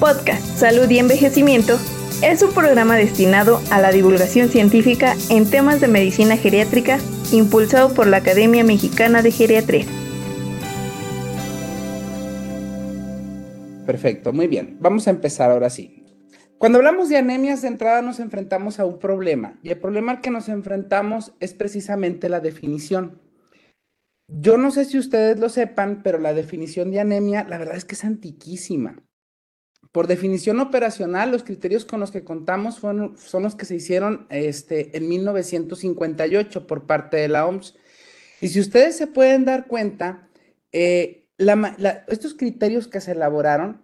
Podcast Salud y Envejecimiento es un programa destinado a la divulgación científica en temas de medicina geriátrica impulsado por la Academia Mexicana de Geriatría. Perfecto, muy bien. Vamos a empezar ahora sí. Cuando hablamos de anemias, de entrada nos enfrentamos a un problema y el problema al que nos enfrentamos es precisamente la definición. Yo no sé si ustedes lo sepan, pero la definición de anemia, la verdad es que es antiquísima. Por definición operacional, los criterios con los que contamos son los que se hicieron este, en 1958 por parte de la OMS. Y si ustedes se pueden dar cuenta, eh, estos criterios que se elaboraron,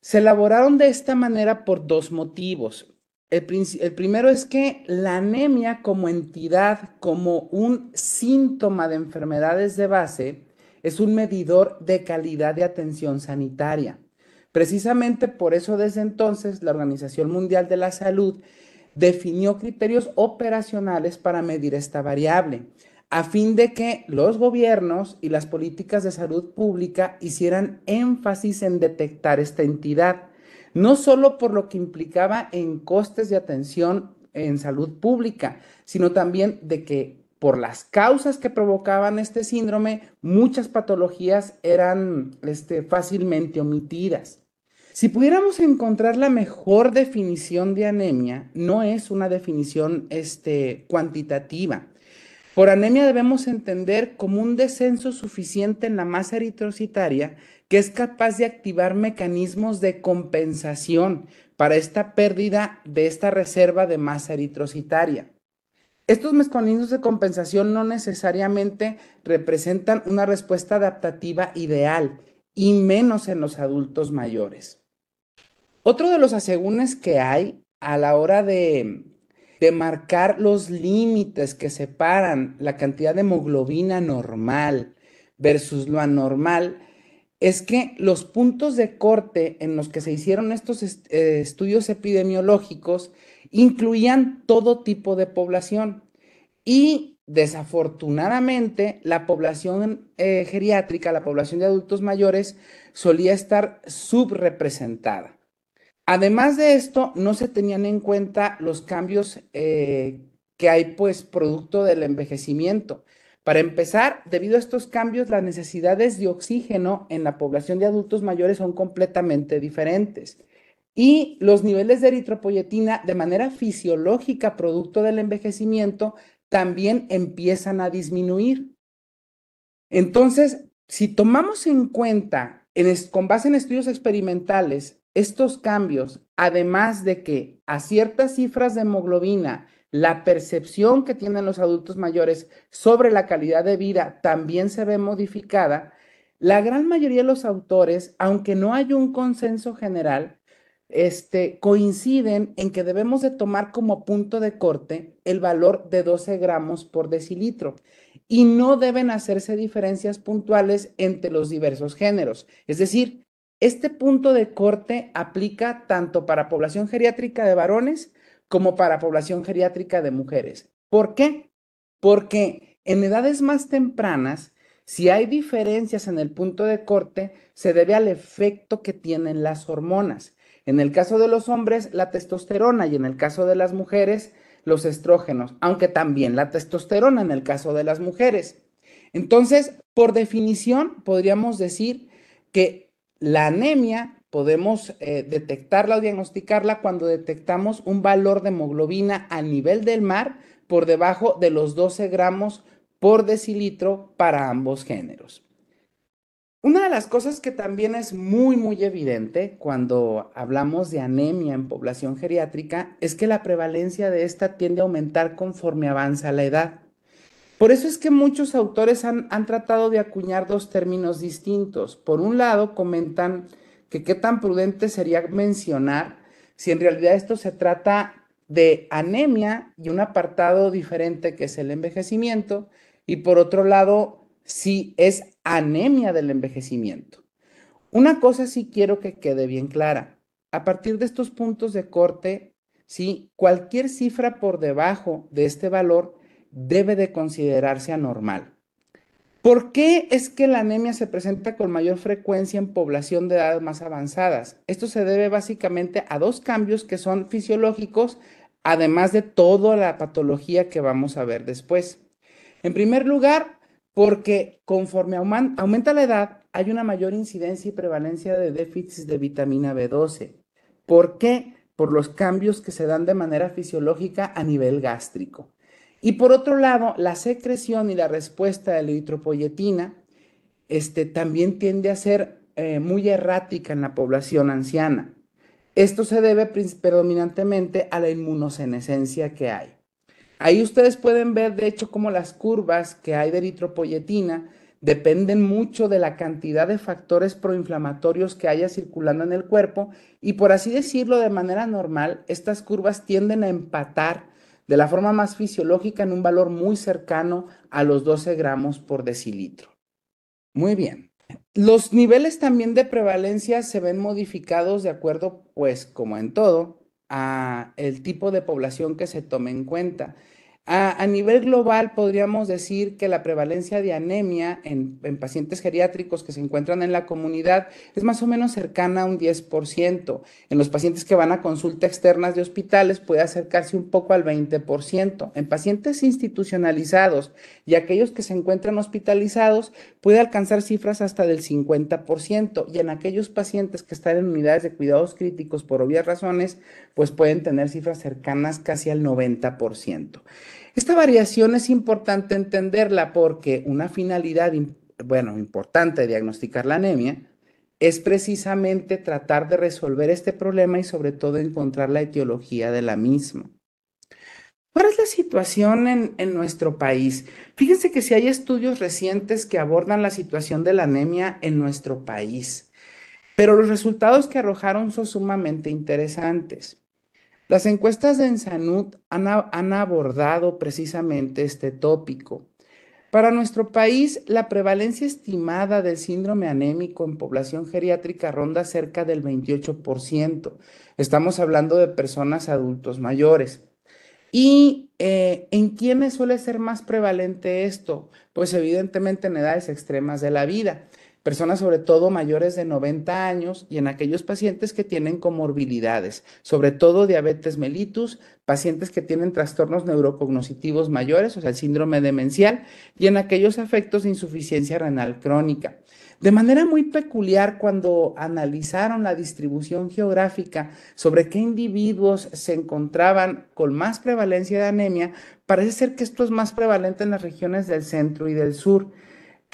se elaboraron de esta manera por dos motivos. El, el, primero es que la anemia como entidad, como un síntoma de enfermedades de base, es un medidor de calidad de atención sanitaria. Precisamente por eso desde entonces la Organización Mundial de la Salud definió criterios operacionales para medir esta variable, a fin de que los gobiernos y las políticas de salud pública hicieran énfasis en detectar esta entidad, no solo por lo que implicaba en costes de atención en salud pública, sino también de que por las causas que provocaban este síndrome, muchas patologías eran este, fácilmente omitidas. Si pudiéramos encontrar la mejor definición de anemia, no es una definición este, cuantitativa. Por anemia debemos entender como un descenso suficiente en la masa eritrocitaria que es capaz de activar mecanismos de compensación para esta pérdida de esta reserva de masa eritrocitaria. Estos mecanismos de compensación no necesariamente representan una respuesta adaptativa ideal y menos en los adultos mayores. Otro de los asegúnes que hay a la hora de, marcar los límites que separan la cantidad de hemoglobina normal versus lo anormal es que los puntos de corte en los que se hicieron estos eh, estudios epidemiológicos incluían todo tipo de población y desafortunadamente la población eh, geriátrica, la población de adultos mayores solía estar subrepresentada. Además de esto, no se tenían en cuenta los cambios eh, que hay, pues, producto del envejecimiento. Para empezar, debido a estos cambios, las necesidades de oxígeno en la población de adultos mayores son completamente diferentes. Y los niveles de eritropoyetina, de manera fisiológica, producto del envejecimiento, también empiezan a disminuir. Entonces, si tomamos en cuenta, con base en estudios experimentales, estos cambios, además de que a ciertas cifras de hemoglobina, la percepción que tienen los adultos mayores sobre la calidad de vida también se ve modificada, la gran mayoría de los autores, aunque no hay un consenso general, este, coinciden en que debemos de tomar como punto de corte el valor de 12 gramos por decilitro y no deben hacerse diferencias puntuales entre los diversos géneros. Es decir, este punto de corte aplica tanto para población geriátrica de varones como para población geriátrica de mujeres. ¿Por qué? Porque en edades más tempranas, si hay diferencias en el punto de corte, se debe al efecto que tienen las hormonas. En el caso de los hombres, la testosterona y en el caso de las mujeres, los estrógenos, aunque también la testosterona en el caso de las mujeres. Entonces, por definición, podríamos decir que la anemia podemos eh, detectarla o diagnosticarla cuando detectamos un valor de hemoglobina a nivel del mar por debajo de los 12 gramos por decilitro para ambos géneros. Una de las cosas que también es muy, muy evidente cuando hablamos de anemia en población geriátrica es que la prevalencia de esta tiende a aumentar conforme avanza la edad. Por eso es que muchos autores han, tratado de acuñar dos términos distintos. Por un lado, comentan que qué tan prudente sería mencionar si en realidad esto se trata de anemia y un apartado diferente que es el envejecimiento, y por otro lado, si es anemia del envejecimiento. Una cosa sí quiero que quede bien clara. A partir de estos puntos de corte, si cualquier cifra por debajo de este valor debe de considerarse anormal. ¿Por qué es que la anemia se presenta con mayor frecuencia en población de edades más avanzadas? Esto se debe básicamente a dos cambios que son fisiológicos, además de toda la patología que vamos a ver después. En primer lugar, porque conforme aumenta la edad, hay una mayor incidencia y prevalencia de déficits de vitamina B12. ¿Por qué? Por los cambios que se dan de manera fisiológica a nivel gástrico. Y por otro lado, la secreción y la respuesta de la eritropoyetina este, también tiende a ser eh, muy errática en la población anciana. Esto se debe predominantemente a la inmunosenescencia que hay. Ahí ustedes pueden ver, de hecho, cómo las curvas que hay de eritropoyetina dependen mucho de la cantidad de factores proinflamatorios que haya circulando en el cuerpo y por así decirlo de manera normal, estas curvas tienden a empatar de la forma más fisiológica en un valor muy cercano a los 12 gramos por decilitro. Muy bien. Los niveles también de prevalencia se ven modificados de acuerdo, pues como en todo, a el tipo de población que se tome en cuenta. A, nivel global, podríamos decir que la prevalencia de anemia en, pacientes geriátricos que se encuentran en la comunidad es más o menos cercana a un 10%. En los pacientes que van a consulta externas de hospitales puede acercarse un poco al 20%. En pacientes institucionalizados y aquellos que se encuentran hospitalizados puede alcanzar cifras hasta del 50%. Y en aquellos pacientes que están en unidades de cuidados críticos por obvias razones, pues pueden tener cifras cercanas casi al 90%. Esta variación es importante entenderla porque una finalidad, bueno, importante de diagnosticar la anemia es precisamente tratar de resolver este problema y sobre todo encontrar la etiología de la misma. ¿Cuál es la situación en, en, nuestro país? Fíjense que si hay estudios recientes que abordan la situación de la anemia en nuestro país, pero los resultados que arrojaron son sumamente interesantes. Las encuestas de Ensanud han, abordado precisamente este tópico. Para nuestro país, la prevalencia estimada del síndrome anémico en población geriátrica ronda cerca del 28%. Estamos hablando de personas adultos mayores. ¿Y eh, en quiénes suele ser más prevalente esto? Pues evidentemente en edades extremas de la vida personas sobre todo mayores de 90 años y en aquellos pacientes que tienen comorbilidades, sobre todo diabetes mellitus, pacientes que tienen trastornos neurocognitivos mayores, o sea, el síndrome demencial, y en aquellos efectos de insuficiencia renal crónica. De manera muy peculiar, cuando analizaron la distribución geográfica sobre qué individuos se encontraban con más prevalencia de anemia, parece ser que esto es más prevalente en las regiones del centro y del sur.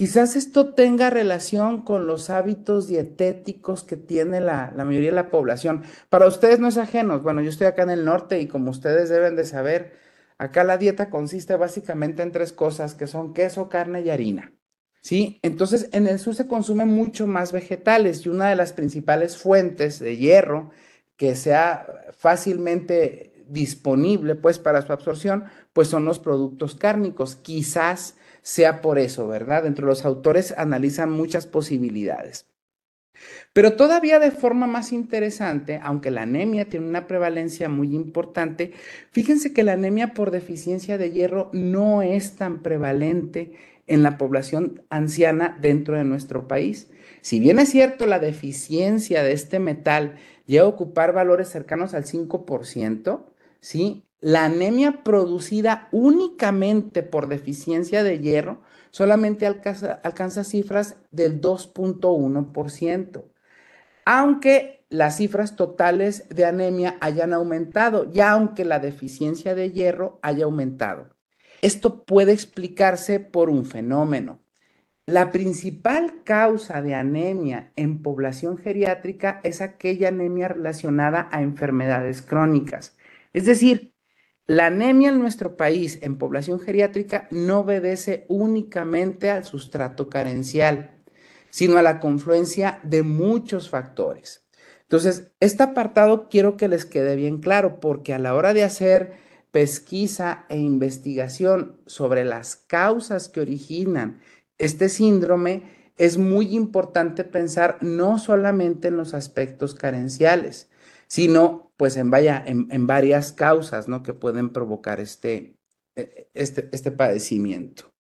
Quizás esto tenga relación con los hábitos dietéticos que tiene la, mayoría de la población. Para ustedes no es ajeno. Bueno, yo estoy acá en el norte y como ustedes deben de saber, acá la dieta consiste básicamente en tres cosas, que son queso, carne y harina. ¿Sí? Entonces, en el sur se consumen mucho más vegetales y una de las principales fuentes de hierro que sea fácilmente disponible pues para su absorción, pues son los productos cárnicos. Quizás sea por eso, ¿verdad? Entre los autores analizan muchas posibilidades. Pero todavía de forma más interesante, aunque la anemia tiene una prevalencia muy importante, fíjense que la anemia por deficiencia de hierro no es tan prevalente en la población anciana dentro de nuestro país. Si bien es cierto, la deficiencia de este metal llega a ocupar valores cercanos al 5%, ¿sí? La anemia producida únicamente por deficiencia de hierro solamente alcanza, cifras del 2.1%, aunque las cifras totales de anemia hayan aumentado, ya aunque la deficiencia de hierro haya aumentado. Esto puede explicarse por un fenómeno. La principal causa de anemia en población geriátrica es aquella anemia relacionada a enfermedades crónicas. Es decir, la anemia en nuestro país en población geriátrica no obedece únicamente al sustrato carencial, sino a la confluencia de muchos factores. Entonces, este apartado quiero que les quede bien claro, porque a la hora de hacer pesquisa e investigación sobre las causas que originan este síndrome, es muy importante pensar no solamente en los aspectos carenciales, sino pues en, vaya, en, varias causas ¿no? que pueden provocar este, e, este, este padecimiento.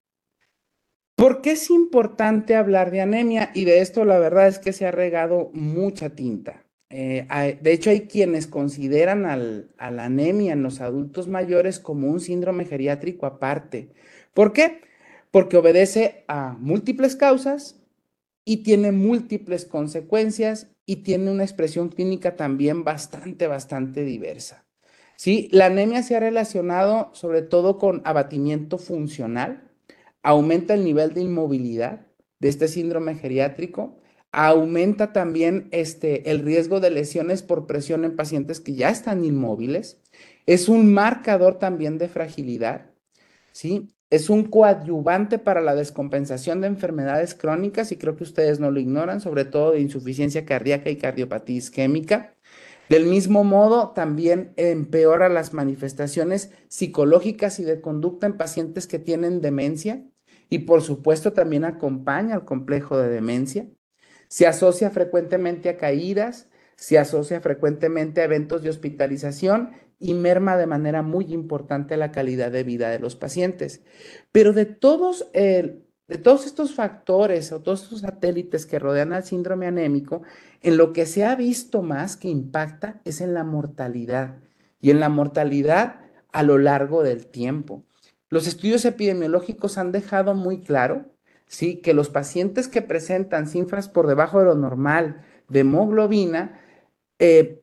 ¿Por qué es importante hablar de anemia? Y de esto la verdad es que se ha regado mucha tinta. Eh, de hecho, hay quienes consideran al, a la anemia en los adultos mayores como un síndrome geriátrico aparte. ¿Por qué? Porque obedece a múltiples causas y tiene múltiples consecuencias y tiene una expresión clínica también bastante, bastante diversa. ¿Sí? La anemia se ha relacionado sobre todo con abatimiento funcional, aumenta el nivel de inmovilidad de este síndrome geriátrico, aumenta también este, el riesgo de lesiones por presión en pacientes que ya están inmóviles, es un marcador también de fragilidad, ¿sí? Es un coadyuvante para la descompensación de enfermedades crónicas y creo que ustedes no lo ignoran, sobre todo de insuficiencia cardíaca y cardiopatía isquémica. Del mismo modo, también empeora las manifestaciones psicológicas y de conducta en pacientes que tienen demencia y por supuesto también acompaña al complejo de demencia. Se asocia frecuentemente a caídas, se asocia frecuentemente a eventos de hospitalización y merma de manera muy importante la calidad de vida de los pacientes. Pero de todos, de todos estos factores o todos estos satélites que rodean al síndrome anémico, en lo que se ha visto más que impacta es en la mortalidad y en la mortalidad a lo largo del tiempo. Los estudios epidemiológicos han dejado muy claro ¿sí? que los pacientes que presentan cifras por debajo de lo normal de hemoglobina eh,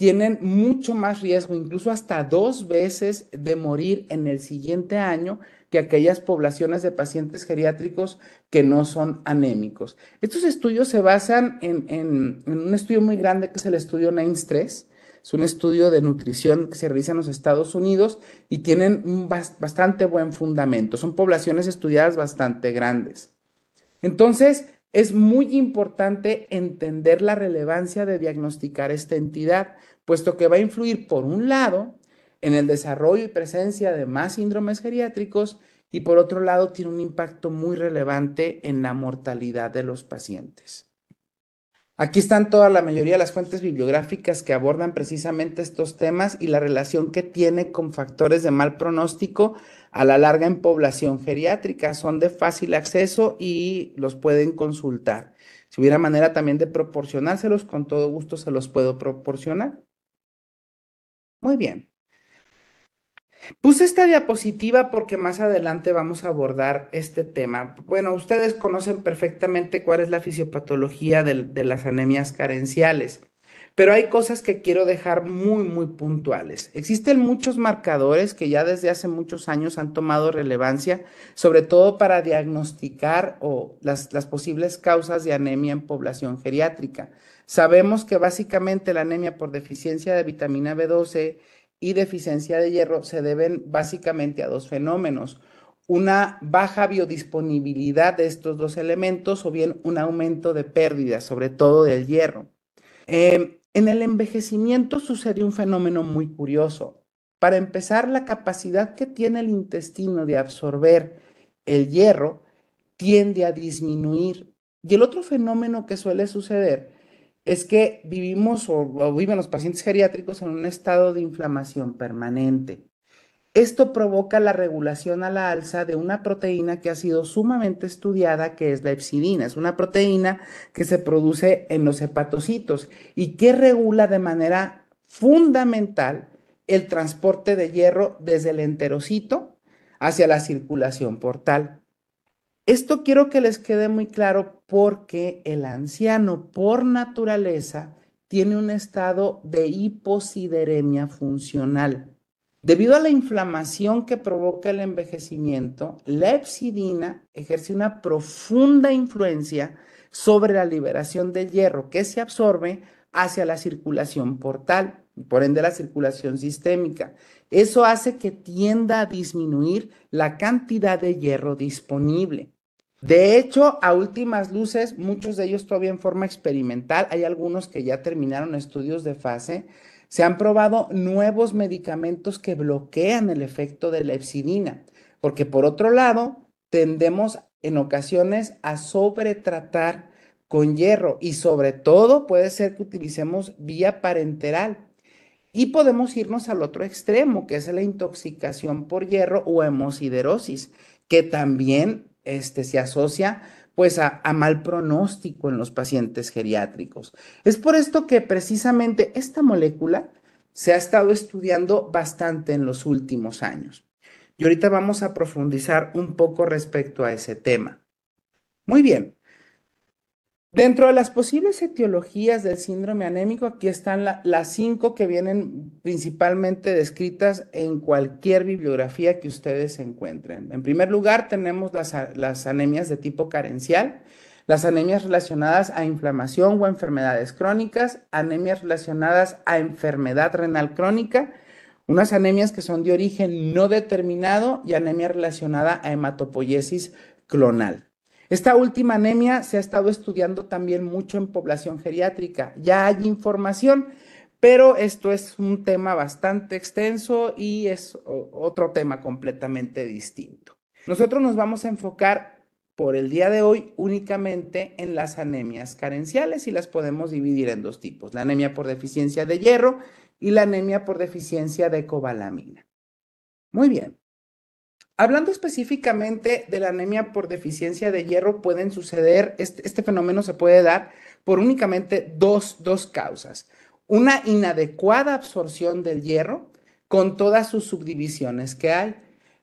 tienen mucho más riesgo, incluso hasta dos veces de morir en el siguiente año que aquellas poblaciones de pacientes geriátricos que no son anémicos. Estos estudios se basan en, un estudio muy grande que es el estudio NAINS 3, es un estudio de nutrición que se realiza en los Estados Unidos y tienen un bastante buen fundamento. Son poblaciones estudiadas bastante grandes. Entonces, es muy importante entender la relevancia de diagnosticar esta entidad, puesto que va a influir, por un lado, en el desarrollo y presencia de más síndromes geriátricos y por otro lado tiene un impacto muy relevante en la mortalidad de los pacientes. Aquí están toda la mayoría de las fuentes bibliográficas que abordan precisamente estos temas y la relación que tiene con factores de mal pronóstico a la larga en población geriátrica. Son de fácil acceso y los pueden consultar. Si hubiera manera también de proporcionárselos, con todo gusto se los puedo proporcionar. Muy bien. Puse esta diapositiva porque más adelante vamos a abordar este tema. Bueno, ustedes conocen perfectamente cuál es la fisiopatología de, las anemias carenciales, pero hay cosas que quiero dejar muy, muy puntuales. Existen muchos marcadores que ya desde hace muchos años han tomado relevancia, sobre todo para diagnosticar o las, las posibles causas de anemia en población geriátrica. Sabemos que básicamente la anemia por deficiencia de vitamina B12 y deficiencia de hierro se deben básicamente a dos fenómenos. Una baja biodisponibilidad de estos dos elementos o bien un aumento de pérdidas, sobre todo del hierro. Em, en el envejecimiento sucede un fenómeno muy curioso. Para empezar, la capacidad que tiene el intestino de absorber el hierro tiende a disminuir. Y el otro fenómeno que suele suceder es que vivimos o, viven los pacientes geriátricos en un estado de inflamación permanente. Esto provoca la regulación a la alza de una proteína que ha sido sumamente estudiada, que es la epsidina. Es una proteína que se produce en los hepatocitos y que regula de manera fundamental el transporte de hierro desde el enterocito hacia la circulación portal. Esto quiero que les quede muy claro porque el anciano por naturaleza tiene un estado de hiposideremia funcional. Debido a la inflamación que provoca el envejecimiento, la epsidina ejerce una profunda influencia sobre la liberación del hierro que se absorbe hacia la circulación portal, por ende la circulación sistémica. Eso hace que tienda a disminuir la cantidad de hierro disponible. De hecho, a últimas luces, muchos de ellos todavía en forma experimental, hay algunos que ya terminaron estudios de fase, se han probado nuevos medicamentos que bloquean el efecto de la epsidina, porque por otro lado, tendemos en ocasiones a sobretratar con hierro y sobre todo puede ser que utilicemos vía parenteral. Y podemos irnos al otro extremo, que es la intoxicación por hierro o hemosiderosis, que también este, se asocia pues a, a, mal pronóstico en los pacientes geriátricos. Es por esto que precisamente esta molécula se ha estado estudiando bastante en los últimos años. Y ahorita vamos a profundizar un poco respecto a ese tema. Muy bien, Dentro de las posibles etiologías del síndrome anémico, aquí están las cinco que vienen principalmente descritas en cualquier bibliografía que ustedes encuentren. En primer lugar, tenemos las, las anemias de tipo carencial, las anemias relacionadas a inflamación o enfermedades crónicas, anemias relacionadas a enfermedad renal crónica, unas anemias que son de origen no determinado y anemia relacionada a hematopoiesis clonal. Esta última anemia se ha estado estudiando también mucho en población geriátrica. Ya hay información, pero esto es un tema bastante extenso y es otro tema completamente distinto. Nosotros nos vamos a enfocar por el día de hoy únicamente en las anemias carenciales y las podemos dividir en dos tipos, la anemia por deficiencia de hierro y la anemia por deficiencia de cobalamina. Muy bien. Hablando específicamente de la anemia por deficiencia de hierro, pueden suceder, este, este fenómeno se puede dar por únicamente dos, dos causas. Una inadecuada absorción del hierro con todas sus subdivisiones que hay.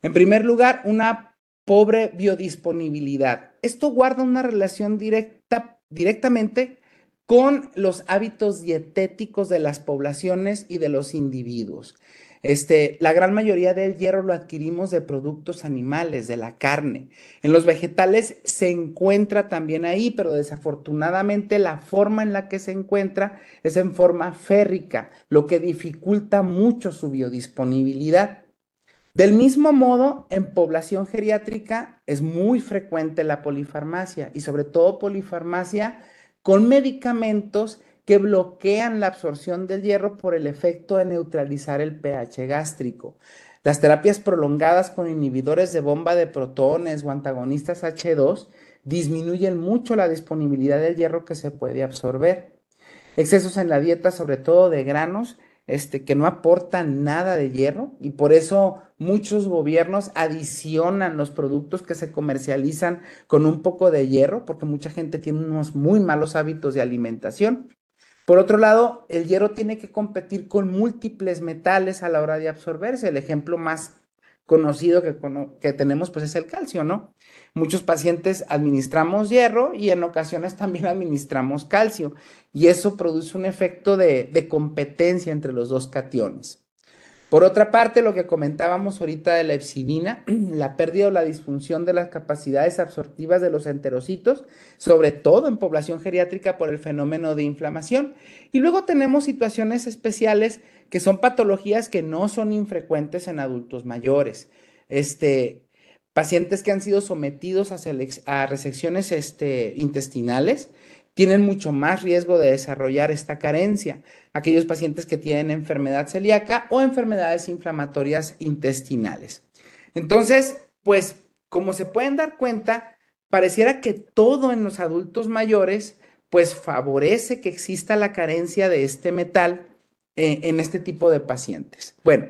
En primer lugar, una pobre biodisponibilidad. Esto guarda una relación directa, directamente con los hábitos dietéticos de las poblaciones y de los individuos. Este, la gran mayoría del hierro lo adquirimos de productos animales, de la carne. En los vegetales se encuentra también ahí, pero desafortunadamente la forma en la que se encuentra es en forma férrica, lo que dificulta mucho su biodisponibilidad. Del mismo modo, en población geriátrica es muy frecuente la polifarmacia y sobre todo polifarmacia con medicamentos que bloquean la absorción del hierro por el efecto de neutralizar el pH gástrico. Las terapias prolongadas con inhibidores de bomba de protones o antagonistas H2 disminuyen mucho la disponibilidad del hierro que se puede absorber. Excesos en la dieta, sobre todo de granos, este, que no aportan nada de hierro y por eso muchos gobiernos adicionan los productos que se comercializan con un poco de hierro, porque mucha gente tiene unos muy malos hábitos de alimentación. Por otro lado, el hierro tiene que competir con múltiples metales a la hora de absorberse. El ejemplo más conocido que, tenemos pues es el calcio, ¿no? Muchos pacientes administramos hierro y en ocasiones también administramos calcio y eso produce un efecto de competencia entre los dos cationes. Por otra parte, lo que comentábamos ahorita de la epsidina, la pérdida o la disfunción de las capacidades absortivas de los enterocitos, sobre todo en población geriátrica por el fenómeno de inflamación. Y luego tenemos situaciones especiales que son patologías que no son infrecuentes en adultos mayores. Este, pacientes que han sido sometidos a, resecciones este, intestinales, tienen mucho más riesgo de desarrollar esta carencia. Aquellos pacientes que tienen enfermedad celíaca o enfermedades inflamatorias intestinales. Entonces, pues, como se pueden dar cuenta, pareciera que todo en los adultos mayores, pues, favorece que exista la carencia de este metal eh, en este tipo de pacientes. Bueno,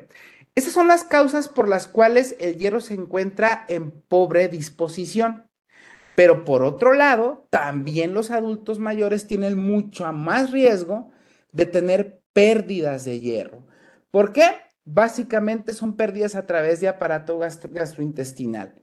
esas son las causas por las cuales el hierro se encuentra en pobre disposición. Pero por otro lado, también los adultos mayores tienen mucho más riesgo de tener pérdidas de hierro. ¿Por qué? Básicamente son pérdidas a través de aparato gastrointestinal.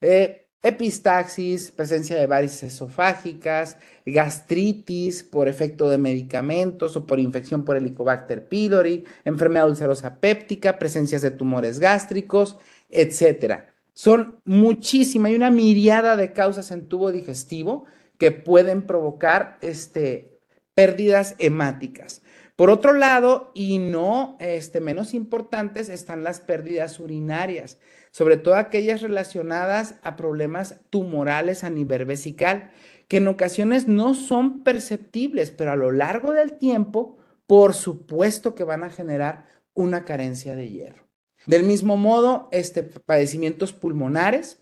Eh, epistaxis, presencia de varices esofágicas, gastritis por efecto de medicamentos o por infección por Helicobacter pylori, enfermedad ulcerosa péptica, presencias de tumores gástricos, etcétera. Son muchísimas, hay una miriada de causas en tubo digestivo que pueden provocar este, pérdidas hemáticas. Por otro lado, y no este, menos importantes, están las pérdidas urinarias, sobre todo aquellas relacionadas a problemas tumorales a nivel vesical, que en ocasiones no son perceptibles, pero a lo largo del tiempo, por supuesto que van a generar una carencia de hierro. Del mismo modo, este, padecimientos pulmonares,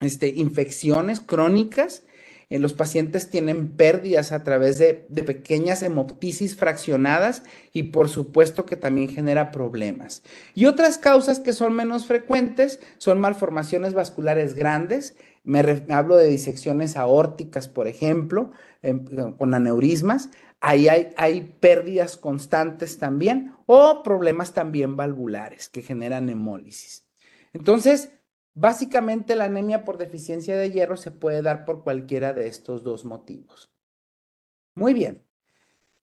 este, infecciones crónicas, eh, los pacientes tienen pérdidas a través de, pequeñas hemoptisis fraccionadas y por supuesto que también genera problemas. Y otras causas que son menos frecuentes son malformaciones vasculares grandes, Me, hablo de disecciones aórticas, por ejemplo, con aneurismas. Ahí hay, pérdidas constantes también o problemas también valvulares que generan hemólisis. Entonces, básicamente la anemia por deficiencia de hierro se puede dar por cualquiera de estos dos motivos. Muy bien.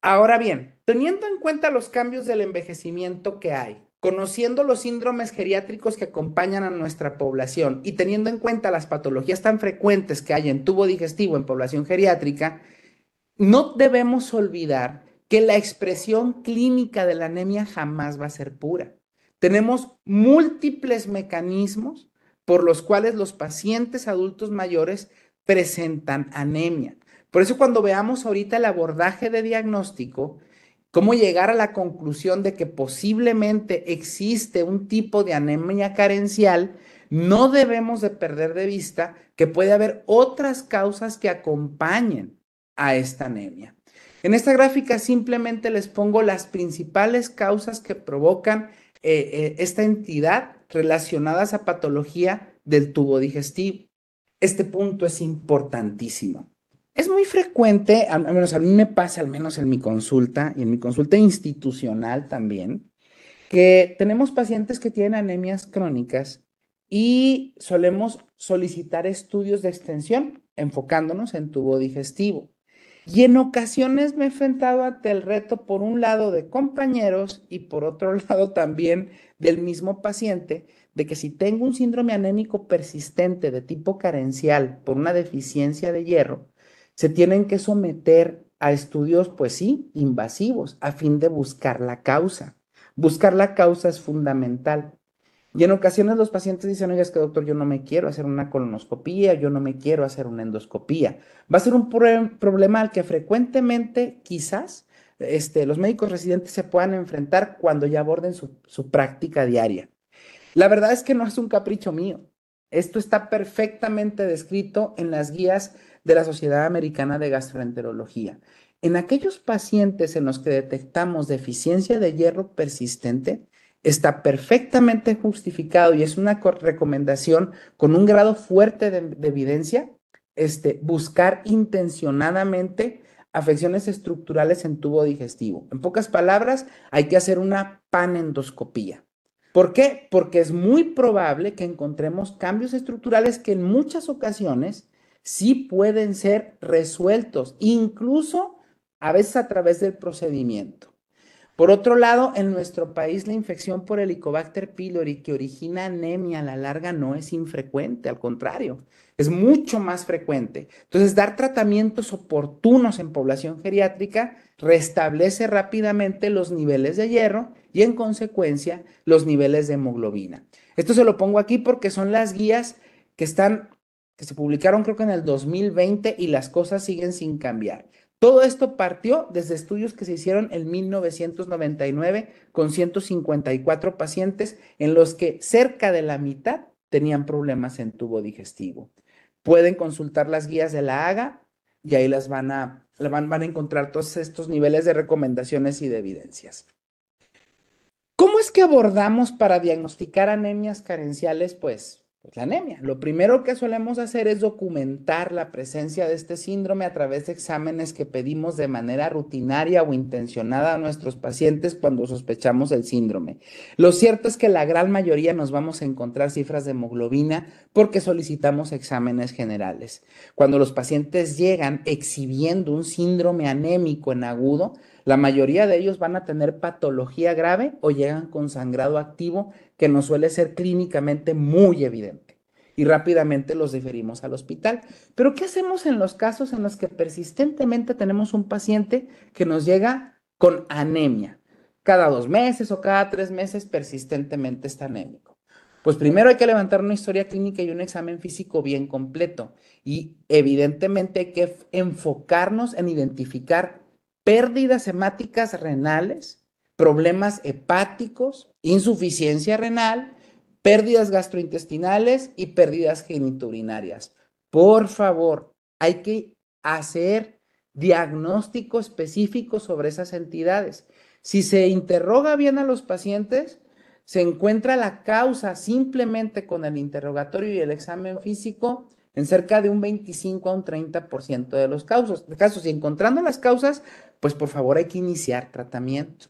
Ahora bien, teniendo en cuenta los cambios del envejecimiento que hay, conociendo los síndromes geriátricos que acompañan a nuestra población y teniendo en cuenta las patologías tan frecuentes que hay en tubo digestivo en población geriátrica, no debemos olvidar que la expresión clínica de la anemia jamás va a ser pura. Tenemos múltiples mecanismos por los cuales los pacientes adultos mayores presentan anemia. Por eso cuando veamos ahorita el abordaje de diagnóstico, cómo llegar a la conclusión de que posiblemente existe un tipo de anemia carencial, no debemos de perder de vista que puede haber otras causas que acompañen a esta anemia. En esta gráfica simplemente les pongo las principales causas que provocan eh, eh, esta entidad relacionadas a patología del tubo digestivo. Este punto es importantísimo. Es muy frecuente, al menos a mí me pasa, al menos en mi consulta y en mi consulta institucional también, que tenemos pacientes que tienen anemias crónicas y solemos solicitar estudios de extensión enfocándonos en tubo digestivo. Y en ocasiones me he enfrentado ante el reto, por un lado, de compañeros y por otro lado también del mismo paciente, de que si tengo un síndrome anémico persistente de tipo carencial por una deficiencia de hierro, se tienen que someter a estudios, pues sí, invasivos, a fin de buscar la causa. Buscar la causa es fundamental. Y en ocasiones los pacientes dicen, oiga, es que doctor, yo no me quiero hacer una colonoscopía, yo no me quiero hacer una endoscopía. Va a ser un problema al que frecuentemente quizás este, los médicos residentes se puedan enfrentar cuando ya aborden su, su práctica diaria. La verdad es que no es un capricho mío. Esto está perfectamente descrito en las guías de la Sociedad Americana de Gastroenterología. En aquellos pacientes en los que detectamos deficiencia de hierro persistente, está perfectamente justificado y es una recomendación con un grado fuerte de, evidencia, este, buscar intencionadamente afecciones estructurales en tubo digestivo. En pocas palabras, hay que hacer una panendoscopía. ¿Por qué? Porque es muy probable que encontremos cambios estructurales que en muchas ocasiones sí pueden ser resueltos, incluso a veces a través del procedimiento. Por otro lado, en nuestro país la infección por Helicobacter pylori que origina anemia a la larga no es infrecuente, al contrario, es mucho más frecuente. Entonces, dar tratamientos oportunos en población geriátrica restablece rápidamente los niveles de hierro y en consecuencia los niveles de hemoglobina. Esto se lo pongo aquí porque son las guías que están que se publicaron creo que en el 2020 y las cosas siguen sin cambiar. Todo esto partió desde estudios que se hicieron en 1999 con 154 pacientes en los que cerca de la mitad tenían problemas en tubo digestivo. Pueden consultar las guías de la AGA y ahí las van a, van, van a encontrar todos estos niveles de recomendaciones y de evidencias. ¿Cómo es que abordamos para diagnosticar anemias carenciales? Pues pues, la anemia. Lo primero que solemos hacer es documentar la presencia de este síndrome a través de exámenes que pedimos de manera rutinaria o intencionada a nuestros pacientes cuando sospechamos el síndrome. Lo cierto es que la gran mayoría nos vamos a encontrar cifras de hemoglobina porque solicitamos exámenes generales. Cuando los pacientes llegan exhibiendo un síndrome anémico en agudo, la mayoría de ellos van a tener patología grave o llegan con sangrado activo que nos suele ser clínicamente muy evidente y rápidamente los diferimos al hospital. Pero ¿qué hacemos en los casos en los que persistentemente tenemos un paciente que nos llega con anemia? Cada dos meses o cada tres meses persistentemente está anémico. Pues primero hay que levantar una historia clínica y un examen físico bien completo. Y evidentemente hay que enfocarnos en identificar pérdidas hemáticas renales, problemas hepáticos, insuficiencia renal, pérdidas gastrointestinales y pérdidas geniturinarias. Por favor, hay que hacer diagnóstico específico sobre esas entidades. Si se interroga bien a los pacientes, se encuentra la causa simplemente con el interrogatorio y el examen físico, en cerca de un 25 a un 30% de los casos. casos. Y encontrando las causas, pues por favor hay que iniciar tratamiento.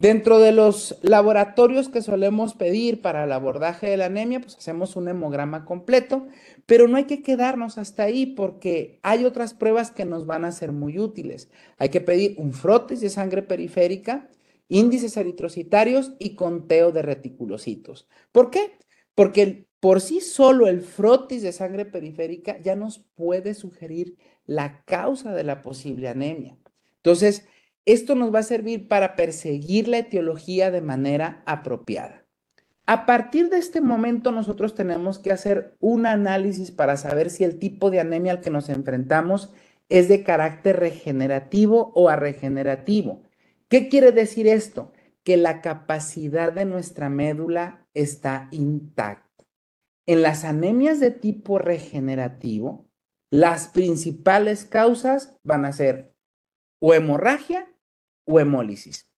Dentro de los laboratorios que solemos pedir para el abordaje de la anemia, pues hacemos un hemograma completo, pero no hay que quedarnos hasta ahí porque hay otras pruebas que nos van a ser muy útiles. Hay que pedir un frotis de sangre periférica, índices eritrocitarios y conteo de reticulocitos. ¿Por qué? Porque por sí solo el frotis de sangre periférica ya nos puede sugerir la causa de la posible anemia. Entonces, esto nos va a servir para perseguir la etiología de manera apropiada. A partir de este momento nosotros tenemos que hacer un análisis para saber si el tipo de anemia al que nos enfrentamos es de carácter regenerativo o regenerativo. ¿Qué quiere decir esto? Que la capacidad de nuestra médula está intacta. En las anemias de tipo regenerativo, las principales causas van a ser o hemorragia o hemólisis.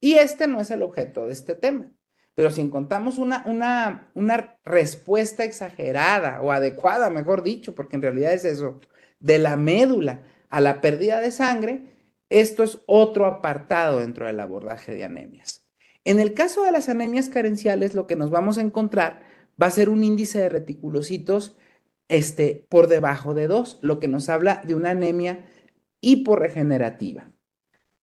Y este no es el objeto de este tema. Pero si encontramos una, una, una respuesta exagerada o adecuada, mejor dicho, porque en realidad es eso, de la médula a la pérdida de sangre, esto es otro apartado dentro del abordaje de anemias. En el caso de las anemias carenciales, lo que nos vamos a encontrar va a ser un índice de reticulocitos este, por debajo de 2, lo que nos habla de una anemia hiporregenerativa.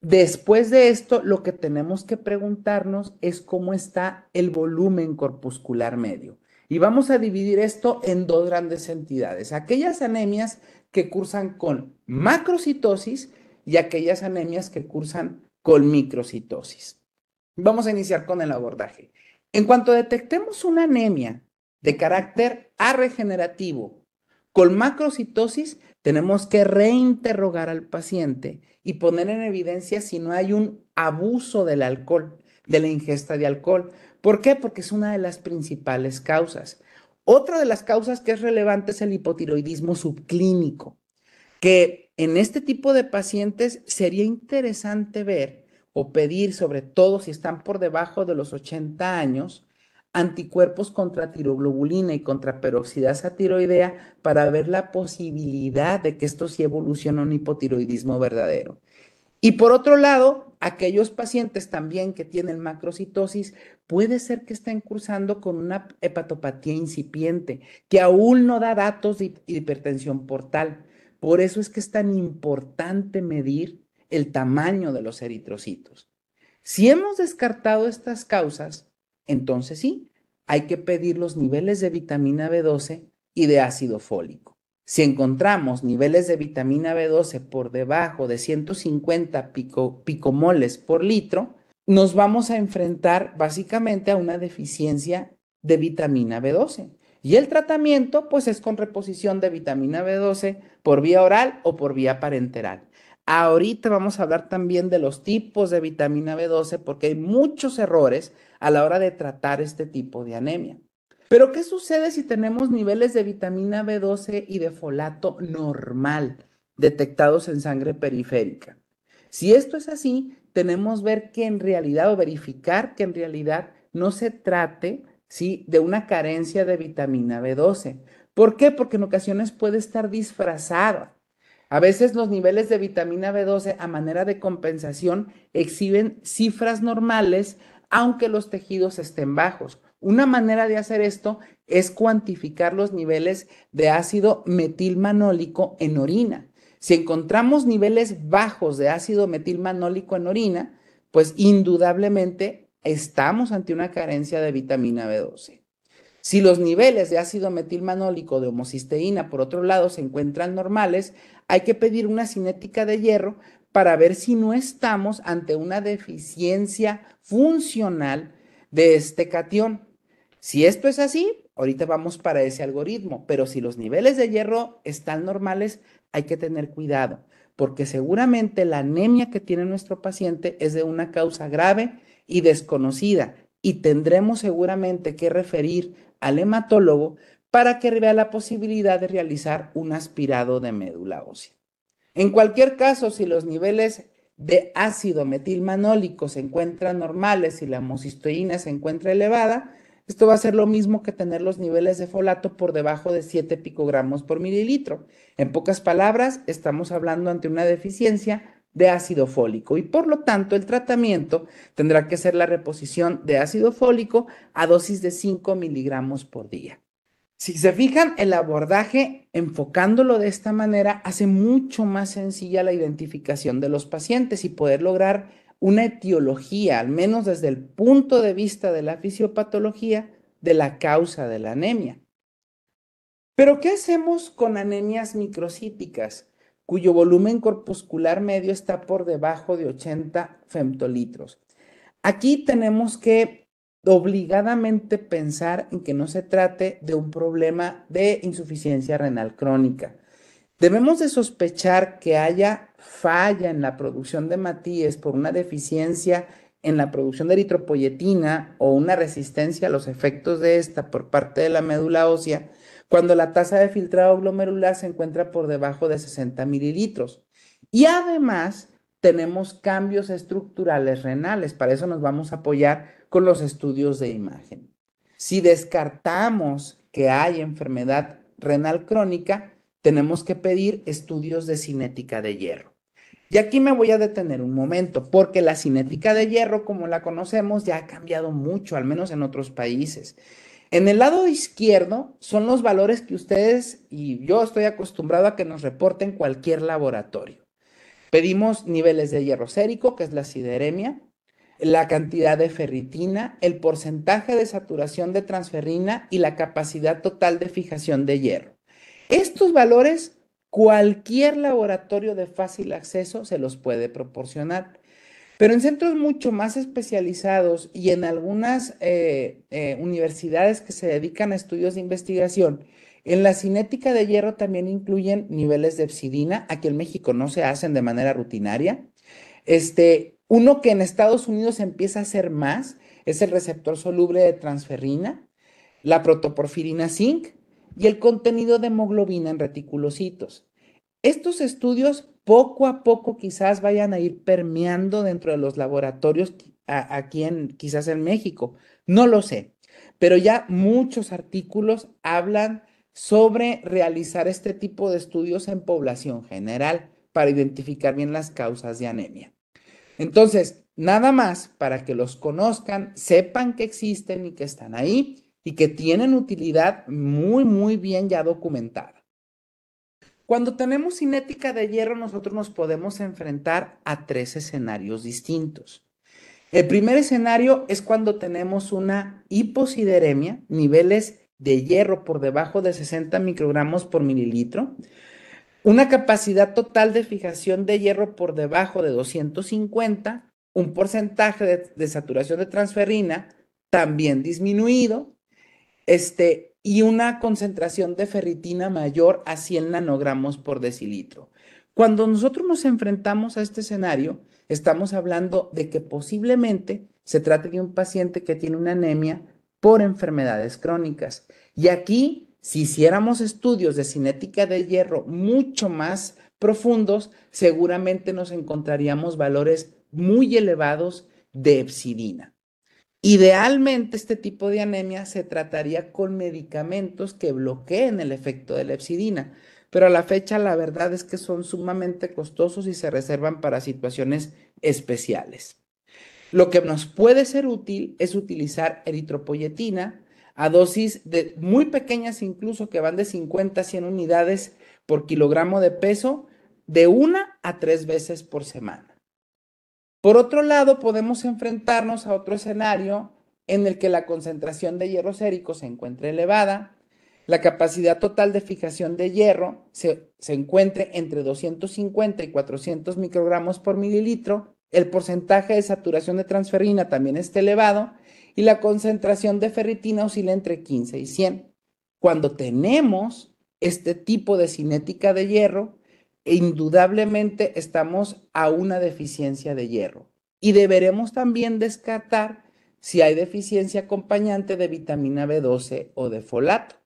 Después de esto, lo que tenemos que preguntarnos es cómo está el volumen corpuscular medio. Y vamos a dividir esto en dos grandes entidades. Aquellas anemias que cursan con macrocitosis y aquellas anemias que cursan con microcitosis. Vamos a iniciar con el abordaje. En cuanto detectemos una anemia de carácter arregenerativo con macrocitosis, tenemos que reinterrogar al paciente y poner en evidencia si no hay un abuso del alcohol, de la ingesta de alcohol. ¿Por qué? Porque es una de las principales causas. Otra de las causas que es relevante es el hipotiroidismo subclínico, que en este tipo de pacientes sería interesante ver o pedir, sobre todo si están por debajo de los 80 años, anticuerpos contra tiroglobulina y contra peroxidasa tiroidea para ver la posibilidad de que esto sí evolucione a un hipotiroidismo verdadero. Y por otro lado, aquellos pacientes también que tienen macrocitosis, puede ser que estén cursando con una hepatopatía incipiente, que aún no da datos de hipertensión portal. Por eso es que es tan importante medir el tamaño de los eritrocitos. Si hemos descartado estas causas, entonces sí, hay que pedir los niveles de vitamina B12 y de ácido fólico. Si encontramos niveles de vitamina B12 por debajo de 150 picomoles por litro, nos vamos a enfrentar básicamente a una deficiencia de vitamina B12. Y el tratamiento, pues, es con reposición de vitamina B12 por vía oral o por vía parenteral. Ahorita vamos a hablar también de los tipos de vitamina B12 porque hay muchos errores a la hora de tratar este tipo de anemia. Pero ¿qué sucede si tenemos niveles de vitamina B12 y de folato normal detectados en sangre periférica? Si esto es así, tenemos ver que en realidad o verificar que en realidad no se trate ¿sí? de una carencia de vitamina B12. ¿Por qué? Porque en ocasiones puede estar disfrazada a veces los niveles de vitamina B12 a manera de compensación exhiben cifras normales aunque los tejidos estén bajos. Una manera de hacer esto es cuantificar los niveles de ácido metilmanólico en orina. Si encontramos niveles bajos de ácido metilmanólico en orina, pues indudablemente estamos ante una carencia de vitamina B12. Si los niveles de ácido metilmanólico de homocisteína, por otro lado, se encuentran normales, hay que pedir una cinética de hierro para ver si no estamos ante una deficiencia funcional de este cation. Si esto es así, ahorita vamos para ese algoritmo, pero si los niveles de hierro están normales, hay que tener cuidado, porque seguramente la anemia que tiene nuestro paciente es de una causa grave y desconocida y tendremos seguramente que referir al hematólogo para que vea la posibilidad de realizar un aspirado de médula ósea. En cualquier caso, si los niveles de ácido metilmanólico se encuentran normales y la homocisteína se encuentra elevada, esto va a ser lo mismo que tener los niveles de folato por debajo de 7 picogramos por mililitro. En pocas palabras, estamos hablando ante una deficiencia de ácido fólico y por lo tanto el tratamiento tendrá que ser la reposición de ácido fólico a dosis de 5 miligramos por día. Si se fijan, el abordaje enfocándolo de esta manera hace mucho más sencilla la identificación de los pacientes y poder lograr una etiología, al menos desde el punto de vista de la fisiopatología, de la causa de la anemia. Pero, ¿qué hacemos con anemias microcíticas? Cuyo volumen corpuscular medio está por debajo de 80 femtolitros. Aquí tenemos que obligadamente pensar en que no se trate de un problema de insuficiencia renal crónica. Debemos de sospechar que haya falla en la producción de matíes por una deficiencia en la producción de eritropoyetina o una resistencia a los efectos de esta por parte de la médula ósea cuando la tasa de filtrado glomerular se encuentra por debajo de 60 mililitros. Y además tenemos cambios estructurales renales, para eso nos vamos a apoyar con los estudios de imagen. Si descartamos que hay enfermedad renal crónica, tenemos que pedir estudios de cinética de hierro. Y aquí me voy a detener un momento, porque la cinética de hierro, como la conocemos, ya ha cambiado mucho, al menos en otros países. En el lado izquierdo son los valores que ustedes y yo estoy acostumbrado a que nos reporten cualquier laboratorio. Pedimos niveles de hierro sérico, que es la sideremia, la cantidad de ferritina, el porcentaje de saturación de transferrina y la capacidad total de fijación de hierro. Estos valores, cualquier laboratorio de fácil acceso se los puede proporcionar. Pero en centros mucho más especializados y en algunas eh, eh, universidades que se dedican a estudios de investigación, en la cinética de hierro también incluyen niveles de epsidina. Aquí en México no se hacen de manera rutinaria. Este, uno que en Estados Unidos empieza a hacer más es el receptor soluble de transferrina, la protoporfirina zinc y el contenido de hemoglobina en reticulocitos. Estos estudios poco a poco quizás vayan a ir permeando dentro de los laboratorios aquí en, quizás en México. No lo sé, pero ya muchos artículos hablan sobre realizar este tipo de estudios en población general para identificar bien las causas de anemia. Entonces, nada más para que los conozcan, sepan que existen y que están ahí y que tienen utilidad muy, muy bien ya documentada. Cuando tenemos cinética de hierro, nosotros nos podemos enfrentar a tres escenarios distintos. El primer escenario es cuando tenemos una hipocideremia, niveles de hierro por debajo de 60 microgramos por mililitro, una capacidad total de fijación de hierro por debajo de 250, un porcentaje de, de saturación de transferrina también disminuido, este, y una concentración de ferritina mayor a 100 nanogramos por decilitro. Cuando nosotros nos enfrentamos a este escenario, estamos hablando de que posiblemente se trate de un paciente que tiene una anemia por enfermedades crónicas. Y aquí, si hiciéramos estudios de cinética de hierro mucho más profundos, seguramente nos encontraríamos valores muy elevados de epsidina. Idealmente, este tipo de anemia se trataría con medicamentos que bloqueen el efecto de la epsidina, pero a la fecha la verdad es que son sumamente costosos y se reservan para situaciones especiales. Lo que nos puede ser útil es utilizar eritropoyetina a dosis de muy pequeñas incluso que van de 50 a 100 unidades por kilogramo de peso de una a tres veces por semana. Por otro lado, podemos enfrentarnos a otro escenario en el que la concentración de hierro sérico se encuentre elevada, la capacidad total de fijación de hierro se, encuentre entre 250 y 400 microgramos por mililitro, el porcentaje de saturación de transferrina también esté elevado y la concentración de ferritina oscila entre 15 y 100. Cuando tenemos este tipo de cinética de hierro, indudablemente estamos a una deficiencia de hierro. Y deberemos también descartar si hay deficiencia acompañante de vitamina B12 o de folato.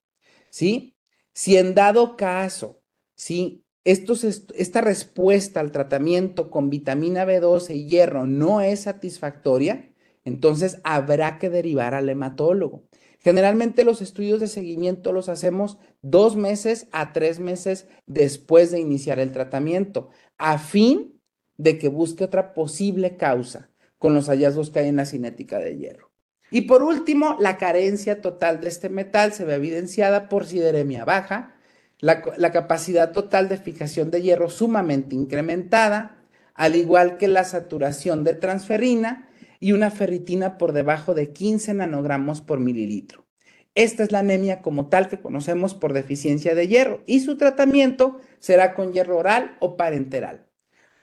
¿Sí? Si en dado caso, ¿sí? esta respuesta al tratamiento con vitamina B12 y hierro no es satisfactoria, entonces habrá que derivar al hematólogo. Generalmente los estudios de seguimiento los hacemos dos meses a tres meses después de iniciar el tratamiento, a fin de que busque otra posible causa con los hallazgos que hay en la cinética de hierro. Y por último, la carencia total de este metal se ve evidenciada por sideremia baja, la, la capacidad total de fijación de hierro sumamente incrementada, al igual que la saturación de transferrina y una ferritina por debajo de 15 nanogramos por mililitro. Esta es la anemia como tal que conocemos por deficiencia de hierro y su tratamiento será con hierro oral o parenteral.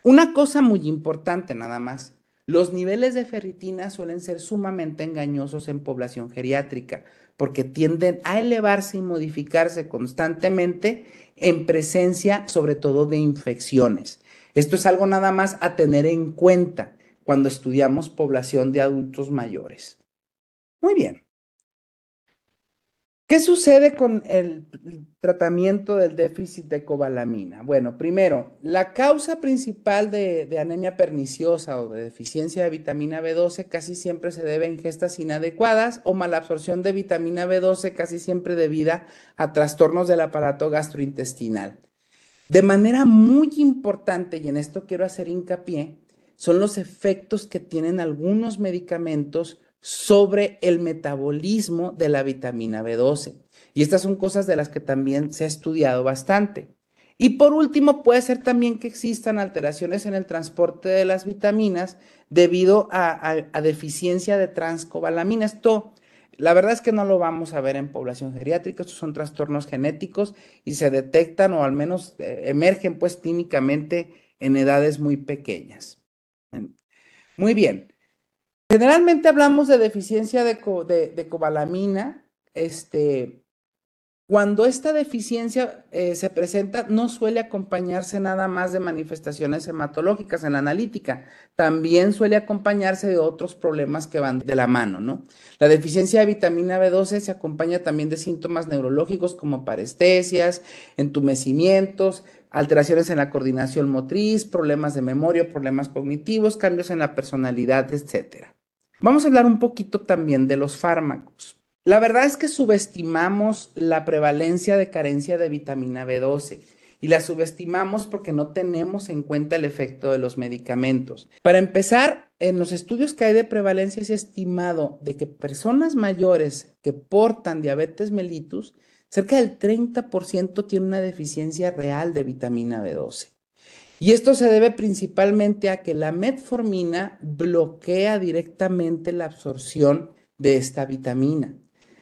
Una cosa muy importante nada más, los niveles de ferritina suelen ser sumamente engañosos en población geriátrica porque tienden a elevarse y modificarse constantemente en presencia sobre todo de infecciones. Esto es algo nada más a tener en cuenta cuando estudiamos población de adultos mayores. Muy bien. ¿Qué sucede con el tratamiento del déficit de cobalamina? Bueno, primero, la causa principal de, anemia perniciosa o de deficiencia de vitamina B12 casi siempre se debe a ingestas inadecuadas o malabsorción de vitamina B12 casi siempre debida a trastornos del aparato gastrointestinal. De manera muy importante, y en esto quiero hacer hincapié, son los efectos que tienen algunos medicamentos sobre el metabolismo de la vitamina B12. Y estas son cosas de las que también se ha estudiado bastante. Y por último, puede ser también que existan alteraciones en el transporte de las vitaminas debido a, deficiencia de transcobalamina. Esto, la verdad es que no lo vamos a ver en población geriátrica, estos son trastornos genéticos y se detectan o al menos eh, emergen pues clínicamente en edades muy pequeñas. Muy bien. Generalmente hablamos de deficiencia de, cobalamina. Este, cuando esta deficiencia eh, se presenta, no suele acompañarse nada más de manifestaciones hematológicas en la analítica, también suele acompañarse de otros problemas que van de la mano, ¿no? La deficiencia de vitamina B12 se acompaña también de síntomas neurológicos como parestesias, entumecimientos, alteraciones en la coordinación motriz, problemas de memoria, problemas cognitivos, cambios en la personalidad, etc. Vamos a hablar un poquito también de los fármacos. La verdad es que subestimamos la prevalencia de carencia de vitamina B12 y la subestimamos porque no tenemos en cuenta el efecto de los medicamentos. Para empezar, en los estudios que hay de prevalencia es estimado de que personas mayores que portan diabetes mellitus cerca del 30% tiene una deficiencia real de vitamina B12. Y esto se debe principalmente a que la metformina bloquea directamente la absorción de esta vitamina.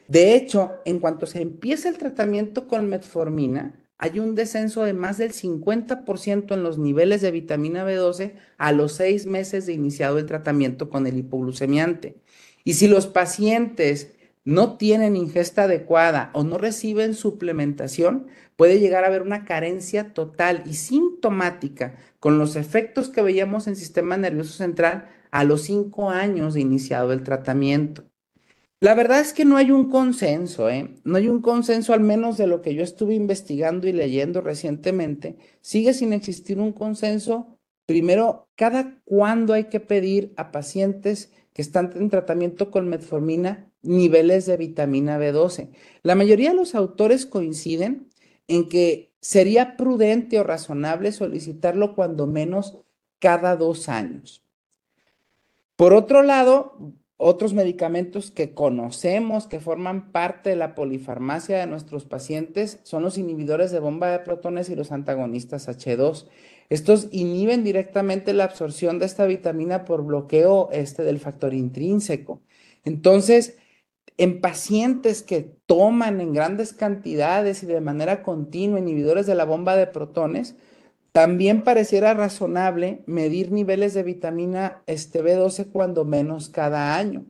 De hecho, en cuanto se empieza el tratamiento con metformina, hay un descenso de más del 50% en los niveles de vitamina B12 a los seis meses de iniciado el tratamiento con el hipoglucemiante. Y si los pacientes no tienen ingesta adecuada o no reciben suplementación, puede llegar a haber una carencia total y sintomática con los efectos que veíamos en sistema nervioso central a los cinco años de iniciado el tratamiento. La verdad es que no hay un consenso, ¿eh? no hay un consenso al menos de lo que yo estuve investigando y leyendo recientemente. Sigue sin existir un consenso. Primero, cada cuándo hay que pedir a pacientes que están en tratamiento con metformina niveles de vitamina B12. La mayoría de los autores coinciden en que sería prudente o razonable solicitarlo cuando menos cada dos años. Por otro lado, otros medicamentos que conocemos que forman parte de la polifarmacia de nuestros pacientes son los inhibidores de bomba de protones y los antagonistas H2. Estos inhiben directamente la absorción de esta vitamina por bloqueo este del factor intrínseco. Entonces, en pacientes que toman en grandes cantidades y de manera continua inhibidores de la bomba de protones, también pareciera razonable medir niveles de vitamina este B12 cuando menos cada año.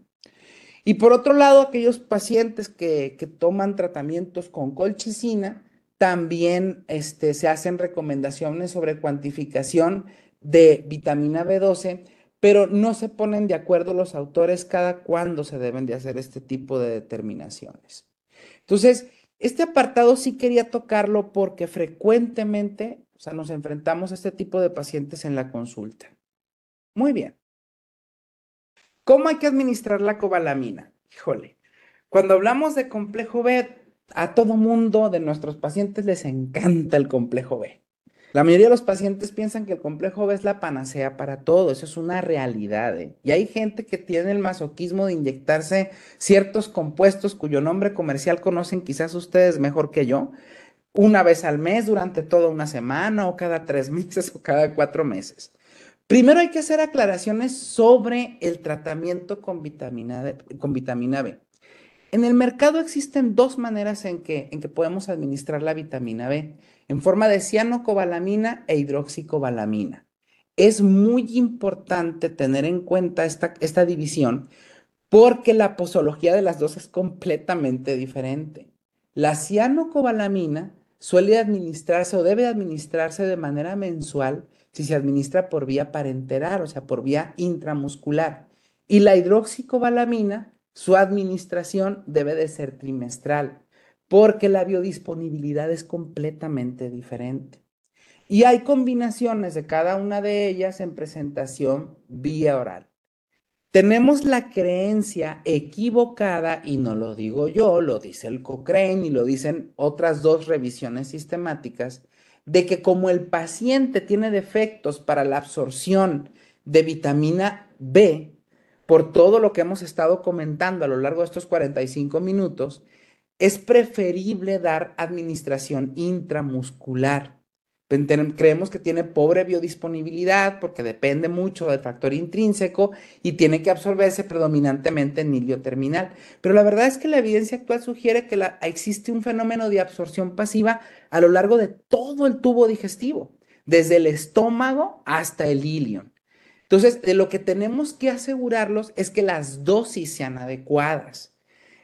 Y por otro lado, aquellos pacientes que, toman tratamientos con colchicina, también este, se hacen recomendaciones sobre cuantificación de vitamina B12 pero no se ponen de acuerdo los autores cada cuándo se deben de hacer este tipo de determinaciones. Entonces, este apartado sí quería tocarlo porque frecuentemente, o sea, nos enfrentamos a este tipo de pacientes en la consulta. Muy bien. ¿Cómo hay que administrar la cobalamina? Híjole, Cuando hablamos de complejo B, a todo mundo de nuestros pacientes les encanta el complejo B. La mayoría de los pacientes piensan que el complejo B es la panacea para todo, eso es una realidad. ¿eh? Y hay gente que tiene el masoquismo de inyectarse ciertos compuestos cuyo nombre comercial conocen quizás ustedes mejor que yo, una vez al mes durante toda una semana o cada tres meses o cada cuatro meses. Primero hay que hacer aclaraciones sobre el tratamiento con vitamina, con vitamina B. En el mercado existen dos maneras en que, en que podemos administrar la vitamina B, en forma de cianocobalamina e hidroxicobalamina. Es muy importante tener en cuenta esta, esta división porque la posología de las dos es completamente diferente. La cianocobalamina suele administrarse o debe administrarse de manera mensual si se administra por vía parenteral, o sea, por vía intramuscular. Y la hidroxicobalamina su administración debe de ser trimestral porque la biodisponibilidad es completamente diferente. Y hay combinaciones de cada una de ellas en presentación vía oral. Tenemos la creencia equivocada, y no lo digo yo, lo dice el Cochrane y lo dicen otras dos revisiones sistemáticas, de que como el paciente tiene defectos para la absorción de vitamina B, por todo lo que hemos estado comentando a lo largo de estos 45 minutos, es preferible dar administración intramuscular. Creemos que tiene pobre biodisponibilidad porque depende mucho del factor intrínseco y tiene que absorberse predominantemente en hilio terminal. Pero la verdad es que la evidencia actual sugiere que existe un fenómeno de absorción pasiva a lo largo de todo el tubo digestivo, desde el estómago hasta el ilion. Entonces, de lo que tenemos que asegurarlos es que las dosis sean adecuadas.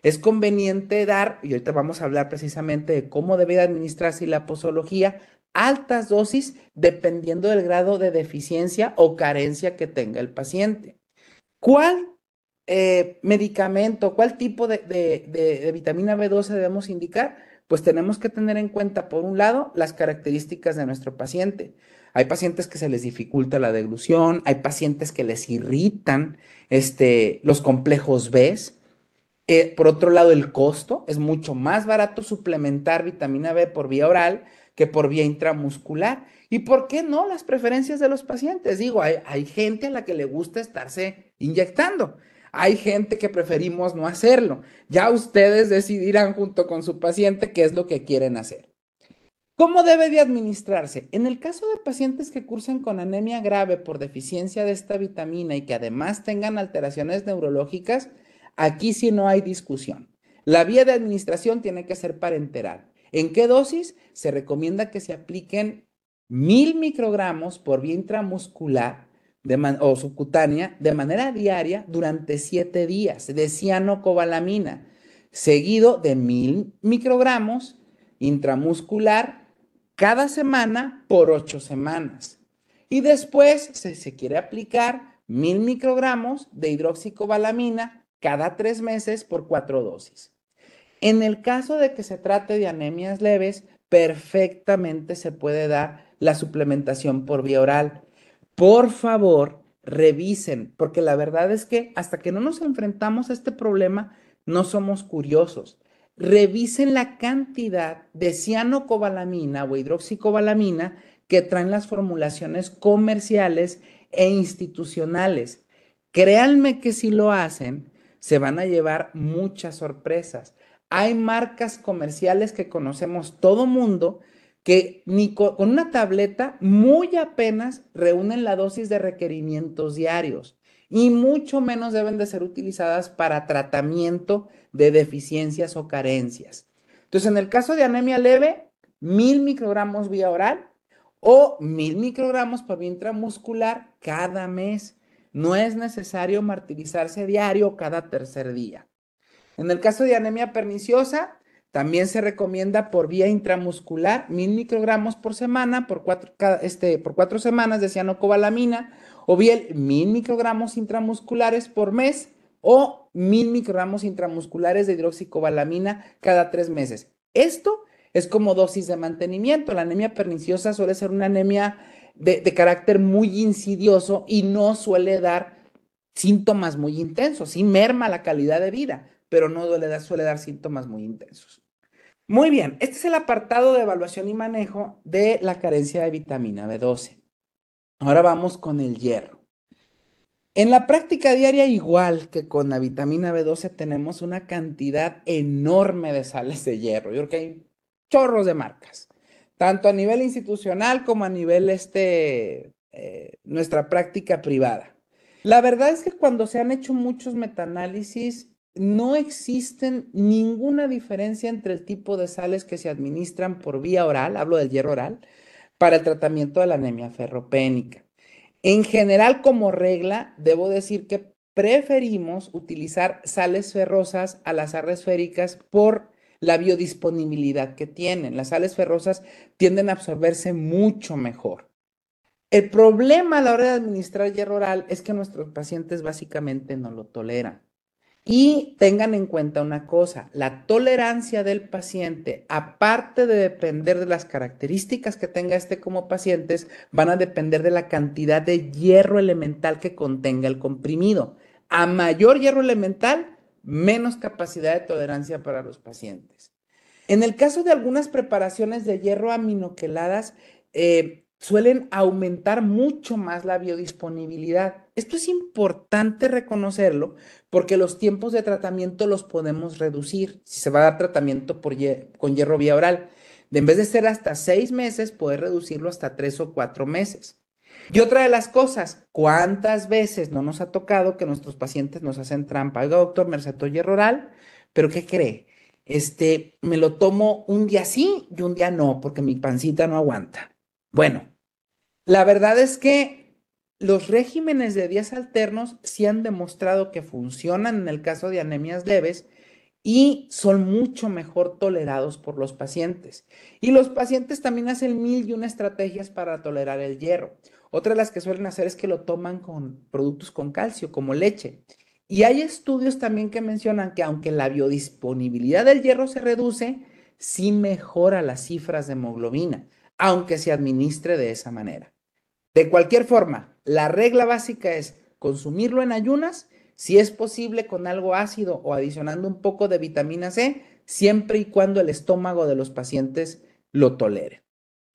Es conveniente dar, y ahorita vamos a hablar precisamente de cómo debe administrarse la posología, altas dosis dependiendo del grado de deficiencia o carencia que tenga el paciente. ¿Cuál eh, medicamento, cuál tipo de, de vitamina B12 debemos indicar? Pues tenemos que tener en cuenta, por un lado, las características de nuestro paciente. Hay pacientes que se les dificulta la deglución, hay pacientes que les irritan este, los complejos B. Eh, por otro lado, el costo es mucho más barato suplementar vitamina B por vía oral que por vía intramuscular. ¿Y por qué no las preferencias de los pacientes? Digo, hay, hay gente a la que le gusta estarse inyectando. Hay gente que preferimos no hacerlo. Ya ustedes decidirán junto con su paciente qué es lo que quieren hacer. ¿Cómo debe de administrarse? En el caso de pacientes que cursen con anemia grave por deficiencia de esta vitamina y que además tengan alteraciones neurológicas, aquí sí no hay discusión. La vía de administración tiene que ser parenteral. ¿En qué dosis? Se recomienda que se apliquen mil microgramos por vía intramuscular o subcutánea de manera diaria durante siete días de cianocobalamina, seguido de mil microgramos intramuscular cada semana por ocho semanas. Y después, se quiere aplicar mil microgramos de hidroxicobalamina cada tres meses por cuatro dosis. En el caso de que se trate de anemias leves, perfectamente se puede dar la suplementación por vía oral. Por favor, revisen, porque la verdad es que hasta que no nos enfrentamos a este problema, no somos curiosos revisen la cantidad de cianocobalamina o hidroxicobalamina que traen las formulaciones comerciales e institucionales. Créanme que si lo hacen, se van a llevar muchas sorpresas. Hay marcas comerciales que conocemos todo mundo que ni con, una tableta muy apenas reúnen la dosis de requerimientos diarios y mucho menos deben de ser utilizadas para tratamiento de deficiencias o carencias. Entonces, en el caso de anemia leve, mil microgramos vía oral o mil microgramos por vía intramuscular cada mes. No es necesario martirizarse diario cada tercer día. En el caso de anemia perniciosa, también se recomienda por vía intramuscular mil microgramos por semana por cuatro, este, por cuatro semanas de cianocobalamina o bien mil microgramos intramusculares por mes o mil microgramos intramusculares de hidroxicobalamina cada tres meses. Esto es como dosis de mantenimiento. La anemia perniciosa suele ser una anemia de, carácter muy insidioso y no suele dar síntomas muy intensos, y merma la calidad de vida. pero no suele dar, suele dar síntomas muy intensos. Muy bien, este es el apartado de evaluación y manejo de la carencia de vitamina B12. Ahora vamos con el hierro. En la práctica diaria, igual que con la vitamina B12, tenemos una cantidad enorme de sales de hierro. Yo creo que hay chorros de marcas, tanto a nivel institucional como a nivel este, eh, nuestra práctica privada. La verdad es que cuando se han hecho muchos metaanálisis, no existen ninguna diferencia entre el tipo de sales que se administran por vía oral, hablo del hierro oral, para el tratamiento de la anemia ferropénica. En general, como regla, debo decir que preferimos utilizar sales ferrosas a las sales féricas por la biodisponibilidad que tienen. Las sales ferrosas tienden a absorberse mucho mejor. El problema a la hora de administrar hierro oral es que nuestros pacientes básicamente no lo toleran. Y tengan en cuenta una cosa, la tolerancia del paciente, aparte de depender de las características que tenga este como pacientes, van a depender de la cantidad de hierro elemental que contenga el comprimido. A mayor hierro elemental, menos capacidad de tolerancia para los pacientes. En el caso de algunas preparaciones de hierro aminoqueladas, eh, suelen aumentar mucho más la biodisponibilidad. Esto es importante reconocerlo porque los tiempos de tratamiento los podemos reducir si se va a dar tratamiento con hierro vía oral. De en vez de ser hasta seis meses, poder reducirlo hasta tres o cuatro meses. Y otra de las cosas, ¿cuántas veces no nos ha tocado que nuestros pacientes nos hacen trampa? Oiga, doctor, me recetó hierro oral, pero ¿qué cree? Este, me lo tomo un día sí y un día no, porque mi pancita no aguanta. Bueno, la verdad es que los regímenes de días alternos sí han demostrado que funcionan en el caso de anemias leves y son mucho mejor tolerados por los pacientes. Y los pacientes también hacen mil y una estrategias para tolerar el hierro. Otra de las que suelen hacer es que lo toman con productos con calcio, como leche. Y hay estudios también que mencionan que aunque la biodisponibilidad del hierro se reduce, sí mejora las cifras de hemoglobina, aunque se administre de esa manera. De cualquier forma, la regla básica es consumirlo en ayunas, si es posible con algo ácido o adicionando un poco de vitamina C, siempre y cuando el estómago de los pacientes lo tolere.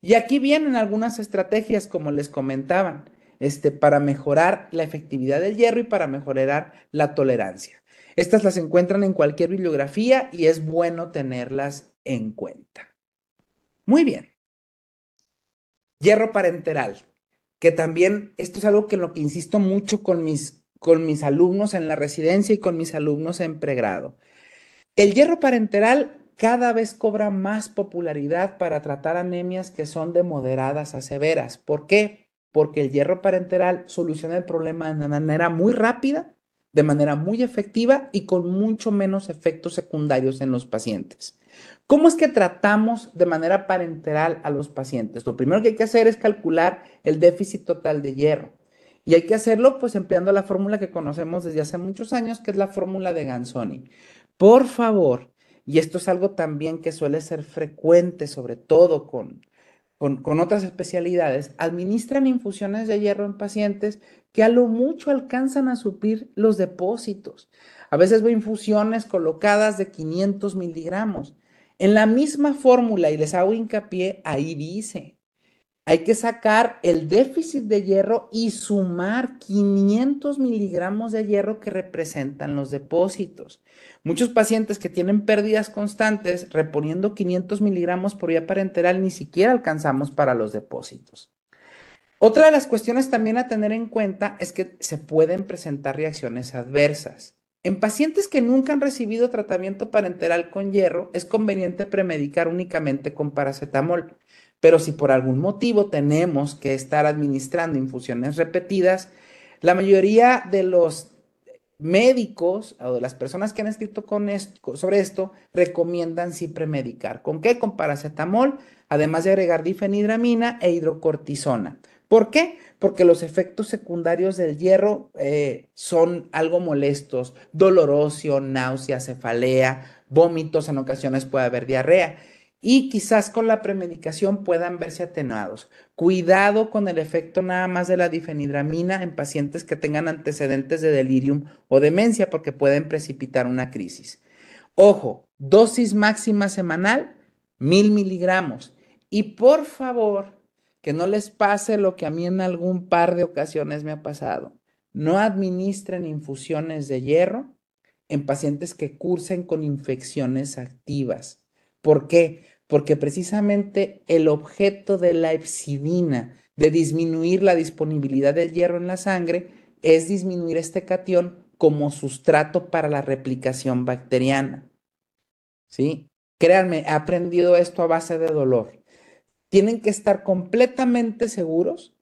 Y aquí vienen algunas estrategias, como les comentaban, este, para mejorar la efectividad del hierro y para mejorar la tolerancia. Estas las encuentran en cualquier bibliografía y es bueno tenerlas en cuenta. Muy bien. Hierro parenteral que también esto es algo que en lo que insisto mucho con mis, con mis alumnos en la residencia y con mis alumnos en pregrado. El hierro parenteral cada vez cobra más popularidad para tratar anemias que son de moderadas a severas. ¿Por qué? Porque el hierro parenteral soluciona el problema de manera muy rápida, de manera muy efectiva y con mucho menos efectos secundarios en los pacientes. ¿Cómo es que tratamos de manera parenteral a los pacientes? Lo primero que hay que hacer es calcular el déficit total de hierro. Y hay que hacerlo pues empleando la fórmula que conocemos desde hace muchos años, que es la fórmula de Ganzoni. Por favor, y esto es algo también que suele ser frecuente, sobre todo con, con, con, otras especialidades, administran infusiones de hierro en pacientes que a lo mucho alcanzan a suplir los depósitos. A veces veo infusiones colocadas de 500 miligramos. En la misma fórmula, y les hago hincapié, ahí dice, hay que sacar el déficit de hierro y sumar 500 miligramos de hierro que representan los depósitos. Muchos pacientes que tienen pérdidas constantes, reponiendo 500 miligramos por vía parenteral, ni siquiera alcanzamos para los depósitos. Otra de las cuestiones también a tener en cuenta es que se pueden presentar reacciones adversas. En pacientes que nunca han recibido tratamiento parenteral con hierro, es conveniente premedicar únicamente con paracetamol. Pero si por algún motivo tenemos que estar administrando infusiones repetidas, la mayoría de los médicos o de las personas que han escrito sobre esto recomiendan sí premedicar. ¿Con qué? Con paracetamol, además de agregar difenidramina e hidrocortisona. ¿Por qué? Porque los efectos secundarios del hierro eh, son algo molestos, doloroso, náusea, cefalea, vómitos, en ocasiones puede haber diarrea y quizás con la premedicación puedan verse atenuados. Cuidado con el efecto nada más de la difenidramina en pacientes que tengan antecedentes de delirium o demencia porque pueden precipitar una crisis. Ojo, dosis máxima semanal, mil miligramos. Y por favor, que no les pase lo que a mí en algún par de ocasiones me ha pasado. No administren infusiones de hierro en pacientes que cursen con infecciones activas. ¿Por qué? Porque precisamente el objeto de la epsidina, de disminuir la disponibilidad del hierro en la sangre, es disminuir este cation como sustrato para la replicación bacteriana. ¿Sí? Créanme, he aprendido esto a base de dolor. Tienen que estar completamente seguros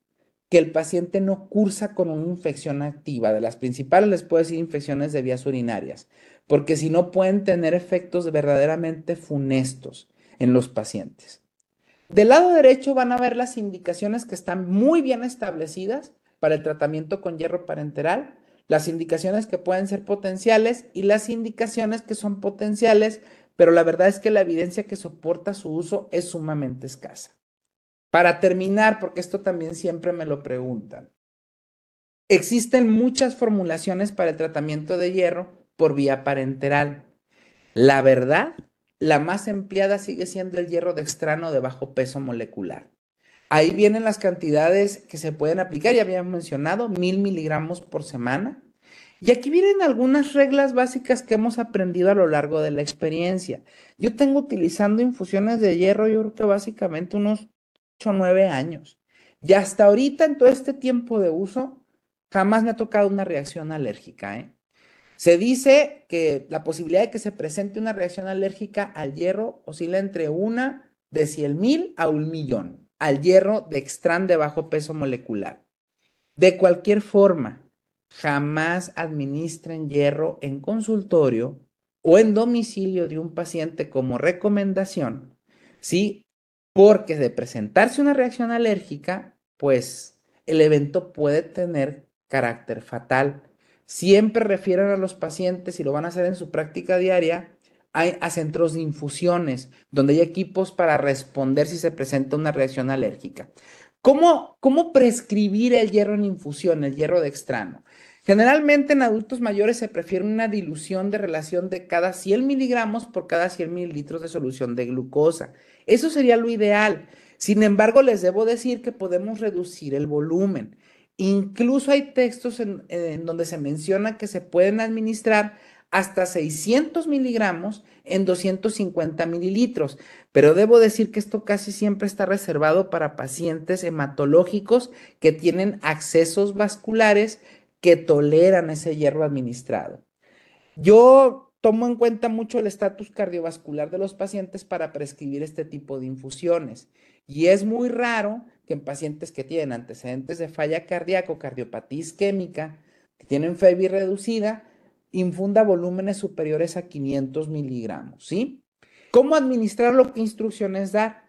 que el paciente no cursa con una infección activa. De las principales les puedo decir infecciones de vías urinarias, porque si no pueden tener efectos verdaderamente funestos en los pacientes. Del lado derecho van a ver las indicaciones que están muy bien establecidas para el tratamiento con hierro parenteral, las indicaciones que pueden ser potenciales y las indicaciones que son potenciales, pero la verdad es que la evidencia que soporta su uso es sumamente escasa. Para terminar, porque esto también siempre me lo preguntan, existen muchas formulaciones para el tratamiento de hierro por vía parenteral. La verdad, la más empleada sigue siendo el hierro dextrano de bajo peso molecular. Ahí vienen las cantidades que se pueden aplicar, ya habíamos mencionado, mil miligramos por semana. Y aquí vienen algunas reglas básicas que hemos aprendido a lo largo de la experiencia. Yo tengo utilizando infusiones de hierro, yo creo que básicamente unos o nueve años. Y hasta ahorita, en todo este tiempo de uso, jamás me ha tocado una reacción alérgica. ¿eh? Se dice que la posibilidad de que se presente una reacción alérgica al hierro oscila entre una de 100 mil a un millón, al hierro de extrán de bajo peso molecular. De cualquier forma, jamás administren hierro en consultorio o en domicilio de un paciente como recomendación si porque de presentarse una reacción alérgica, pues el evento puede tener carácter fatal. Siempre refieren a los pacientes, y lo van a hacer en su práctica diaria, a, centros de infusiones, donde hay equipos para responder si se presenta una reacción alérgica. ¿Cómo, ¿Cómo prescribir el hierro en infusión, el hierro de extrano? Generalmente en adultos mayores se prefiere una dilución de relación de cada 100 miligramos por cada 100 mililitros de solución de glucosa. Eso sería lo ideal. Sin embargo, les debo decir que podemos reducir el volumen. Incluso hay textos en, donde se menciona que se pueden administrar hasta 600 miligramos en 250 mililitros, pero debo decir que esto casi siempre está reservado para pacientes hematológicos que tienen accesos vasculares que toleran ese hierro administrado. Yo tomo en cuenta mucho el estatus cardiovascular de los pacientes para prescribir este tipo de infusiones. Y es muy raro que en pacientes que tienen antecedentes de falla cardíaca cardiopatía isquémica, que tienen FEBI reducida, infunda volúmenes superiores a 500 miligramos, ¿sí? ¿Cómo administrarlo? ¿Qué instrucciones dar?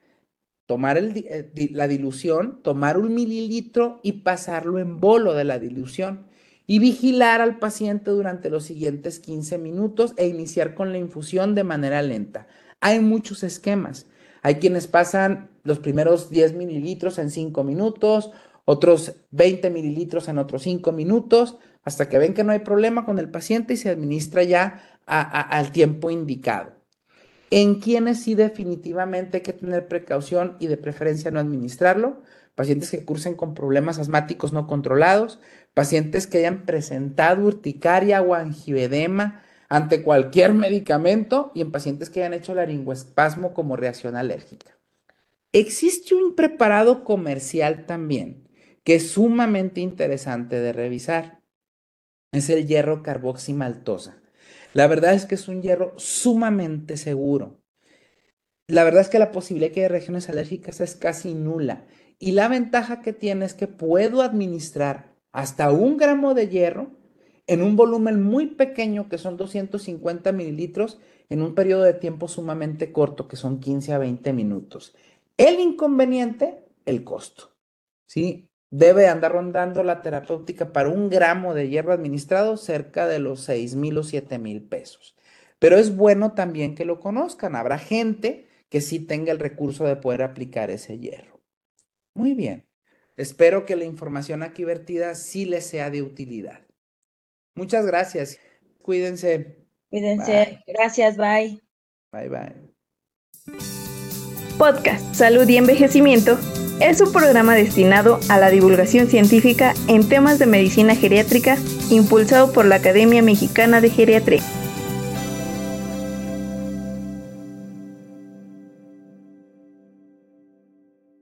Tomar eh, la dilución, tomar un mililitro y pasarlo en bolo de la dilución y vigilar al paciente durante los siguientes 15 minutos e iniciar con la infusión de manera lenta. Hay muchos esquemas. Hay quienes pasan los primeros 10 mililitros en 5 minutos, otros 20 mililitros en otros 5 minutos, hasta que ven que no hay problema con el paciente y se administra ya al tiempo indicado. En quienes sí definitivamente hay que tener precaución y de preferencia no administrarlo, pacientes que cursen con problemas asmáticos no controlados, pacientes que hayan presentado urticaria o angioedema ante cualquier medicamento y en pacientes que hayan hecho laringoespasmo como reacción alérgica. Existe un preparado comercial también que es sumamente interesante de revisar. Es el hierro carboximaltosa. La verdad es que es un hierro sumamente seguro. La verdad es que la posibilidad de que haya reacciones alérgicas es casi nula. Y la ventaja que tiene es que puedo administrar hasta un gramo de hierro en un volumen muy pequeño, que son 250 mililitros, en un periodo de tiempo sumamente corto, que son 15 a 20 minutos. El inconveniente, el costo. ¿sí? Debe andar rondando la terapéutica para un gramo de hierro administrado cerca de los 6 mil o 7 mil pesos. Pero es bueno también que lo conozcan. Habrá gente que sí tenga el recurso de poder aplicar ese hierro. Muy bien. Espero que la información aquí vertida sí les sea de utilidad. Muchas gracias. Cuídense. Cuídense. Gracias, bye. Bye, bye. Podcast Salud y Envejecimiento es un programa destinado a la divulgación científica en temas de medicina geriátrica impulsado por la Academia Mexicana de Geriatría.